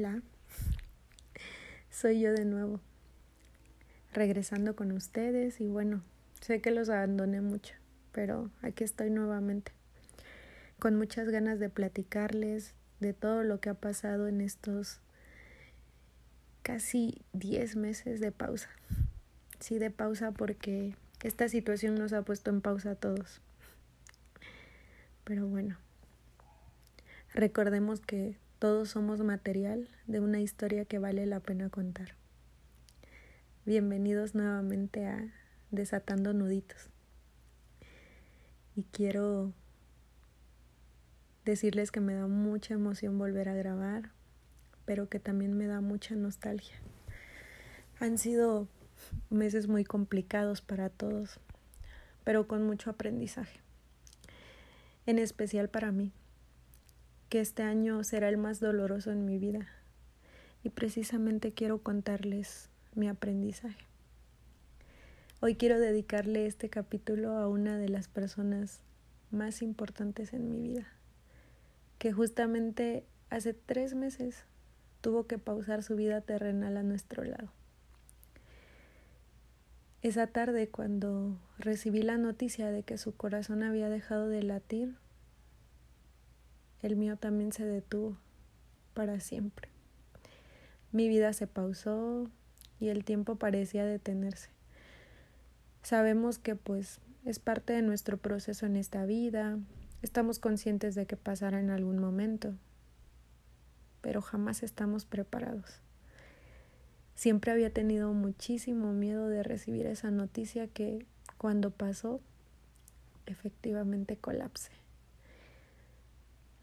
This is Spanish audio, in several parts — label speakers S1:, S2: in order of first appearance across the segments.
S1: Hola, soy yo de nuevo, regresando con ustedes y bueno, sé que los abandoné mucho, pero aquí estoy nuevamente, con muchas ganas de platicarles de todo lo que ha pasado en estos casi 10 meses de pausa. Sí, de pausa porque esta situación nos ha puesto en pausa a todos. Pero bueno, recordemos que todos somos material de una historia que vale la pena contar. Bienvenidos nuevamente a Desatando Nuditos. Y quiero decirles que me da mucha emoción volver a grabar, pero que también me da mucha nostalgia. Han sido meses muy complicados para todos, pero con mucho aprendizaje, en especial para mí que este año será el más doloroso en mi vida y precisamente quiero contarles mi aprendizaje. Hoy quiero dedicarle este capítulo a una de las personas más importantes en mi vida, que justamente hace tres meses tuvo que pausar su vida terrenal a nuestro lado. Esa tarde cuando recibí la noticia de que su corazón había dejado de latir, el mío también se detuvo para siempre. Mi vida se pausó y el tiempo parecía detenerse. Sabemos que pues es parte de nuestro proceso en esta vida, estamos conscientes de que pasará en algún momento, pero jamás estamos preparados. Siempre había tenido muchísimo miedo de recibir esa noticia que cuando pasó efectivamente colapsé.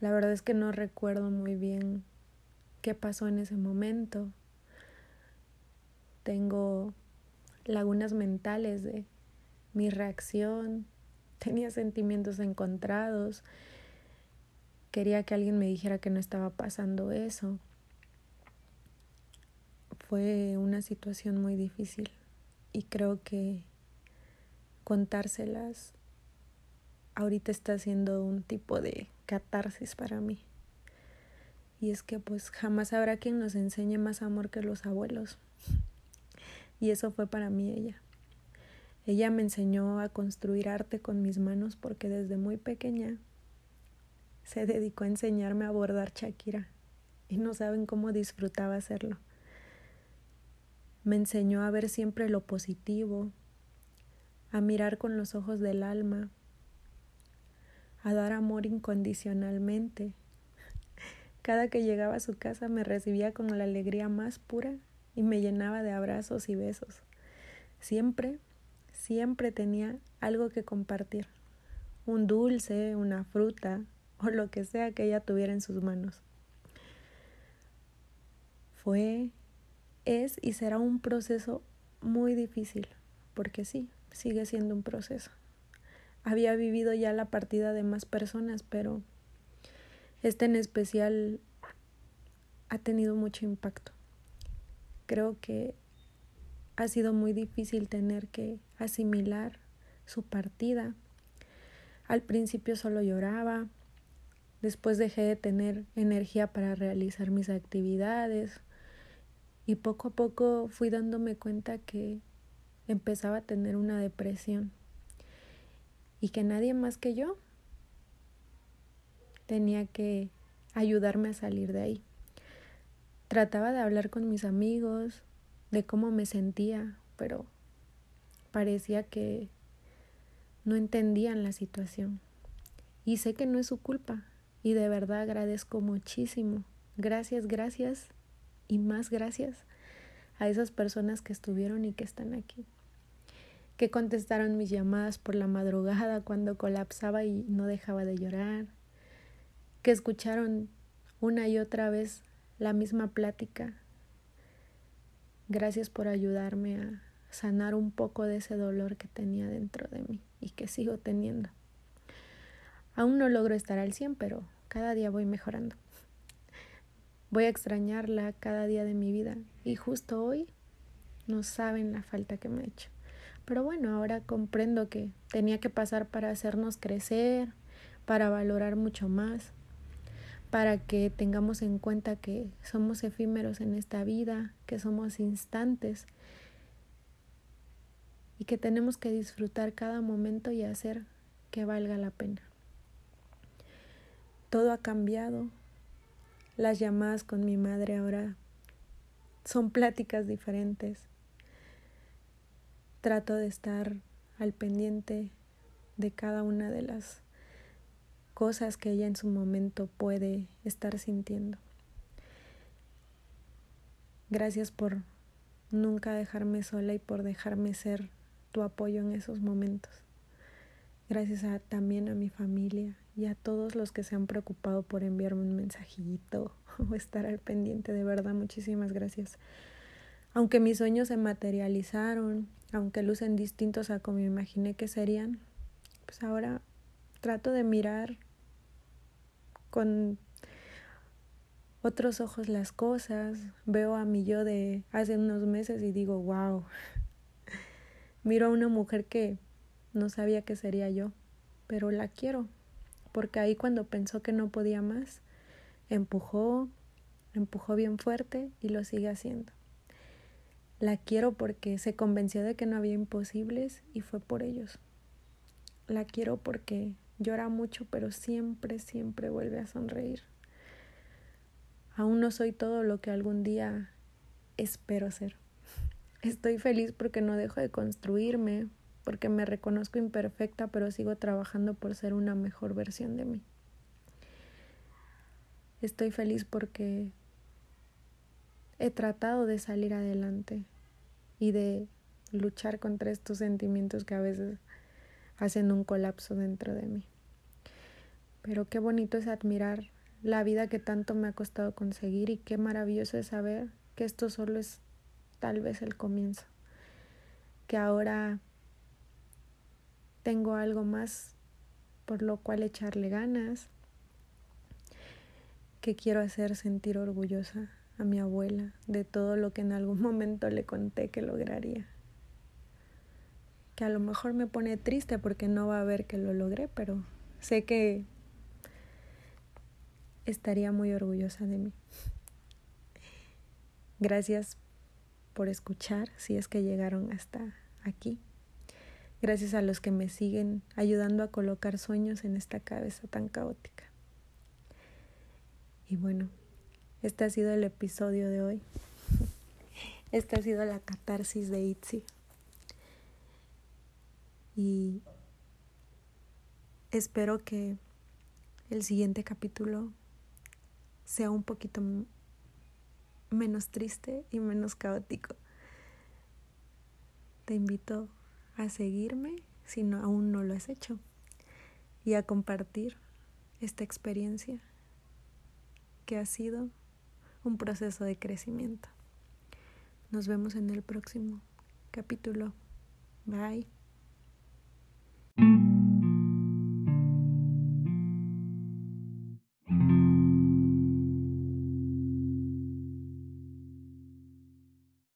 S1: La verdad es que no recuerdo muy bien qué pasó en ese momento. Tengo lagunas mentales de mi reacción. Tenía sentimientos encontrados. Quería que alguien me dijera que no estaba pasando eso. Fue una situación muy difícil y creo que contárselas ahorita está siendo un tipo de catarsis para mí. Y es que pues jamás habrá quien nos enseñe más amor que los abuelos. Y eso fue para mí ella. Ella me enseñó a construir arte con mis manos porque desde muy pequeña se dedicó a enseñarme a bordar Shakira y no saben cómo disfrutaba hacerlo. Me enseñó a ver siempre lo positivo, a mirar con los ojos del alma, a dar amor incondicionalmente. Cada que llegaba a su casa me recibía con la alegría más pura y me llenaba de abrazos y besos. Siempre, siempre tenía algo que compartir. Un dulce, una fruta o lo que sea que ella tuviera en sus manos. Fue, es y será un proceso muy difícil, porque sí, sigue siendo un proceso había vivido ya la partida de más personas, pero este en especial ha tenido mucho impacto. Creo que ha sido muy difícil tener que asimilar su partida. Al principio solo lloraba, después dejé de tener energía para realizar mis actividades y poco a poco fui dándome cuenta que empezaba a tener una depresión y que nadie más que yo tenía que ayudarme a salir de ahí. Trataba de hablar con mis amigos, de cómo me sentía, pero parecía que no entendían la situación. Y sé que no es su culpa, y de verdad agradezco muchísimo. Gracias, gracias y más gracias a esas personas que estuvieron y que están aquí que contestaron mis llamadas por la madrugada cuando colapsaba y no dejaba de llorar, que escucharon una y otra vez la misma plática. Gracias por ayudarme a sanar un poco de ese dolor que tenía dentro de mí y que sigo teniendo. Aún no logro estar al 100, pero cada día voy mejorando. Voy a extrañarla cada día de mi vida y justo hoy no saben la falta que me ha hecho. Pero bueno, ahora comprendo que tenía que pasar para hacernos crecer, para valorar mucho más, para que tengamos en cuenta que somos efímeros en esta vida, que somos instantes y que tenemos que disfrutar cada momento y hacer que valga la pena. Todo ha cambiado. Las llamadas con mi madre ahora son pláticas diferentes. Trato de estar al pendiente de cada una de las cosas que ella en su momento puede estar sintiendo. Gracias por nunca dejarme sola y por dejarme ser tu apoyo en esos momentos. Gracias también a mi familia y a todos los que se han preocupado por enviarme un mensajito o estar al pendiente. De verdad, muchísimas gracias. Aunque mis sueños se materializaron, aunque lucen distintos a como imaginé que serían, pues ahora trato de mirar con otros ojos las cosas, veo a mi yo de hace unos meses y digo, wow, miro a una mujer que no sabía que sería yo, pero la quiero, porque ahí cuando pensó que no podía más, empujó, empujó bien fuerte y lo sigue haciendo. La quiero porque se convenció de que no había imposibles y fue por ellos. La quiero porque Llora mucho, pero siempre, siempre vuelve a sonreír. Aún no soy todo lo que algún día espero ser. Estoy feliz porque no dejo de construirme, porque me reconozco imperfecta, pero sigo trabajando por ser una mejor versión de mí. Estoy feliz porque he tratado de salir adelante y de luchar contra estos sentimientos que a veces hacen un colapso dentro de mí. Pero qué bonito es admirar la vida que tanto me ha costado conseguir y qué maravilloso es saber que esto solo es tal vez el comienzo, que ahora tengo algo más por lo cual echarle ganas, que quiero hacer sentir orgullosa a mi abuela de todo lo que en algún momento le conté que lograría que a lo mejor me pone triste porque no va a ver que lo logré, pero sé que estaría muy orgullosa de mí. Gracias por escuchar, si es que llegaron hasta aquí. Gracias a los que me siguen ayudando a colocar sueños en esta cabeza tan caótica. Y bueno, este ha sido el episodio de hoy. Esta ha sido la catarsis de Itzi y espero que el siguiente capítulo sea un poquito menos triste y menos caótico. Te invito a seguirme si no, aún no lo has hecho y a compartir esta experiencia que ha sido un proceso de crecimiento. Nos vemos en el próximo capítulo. Bye.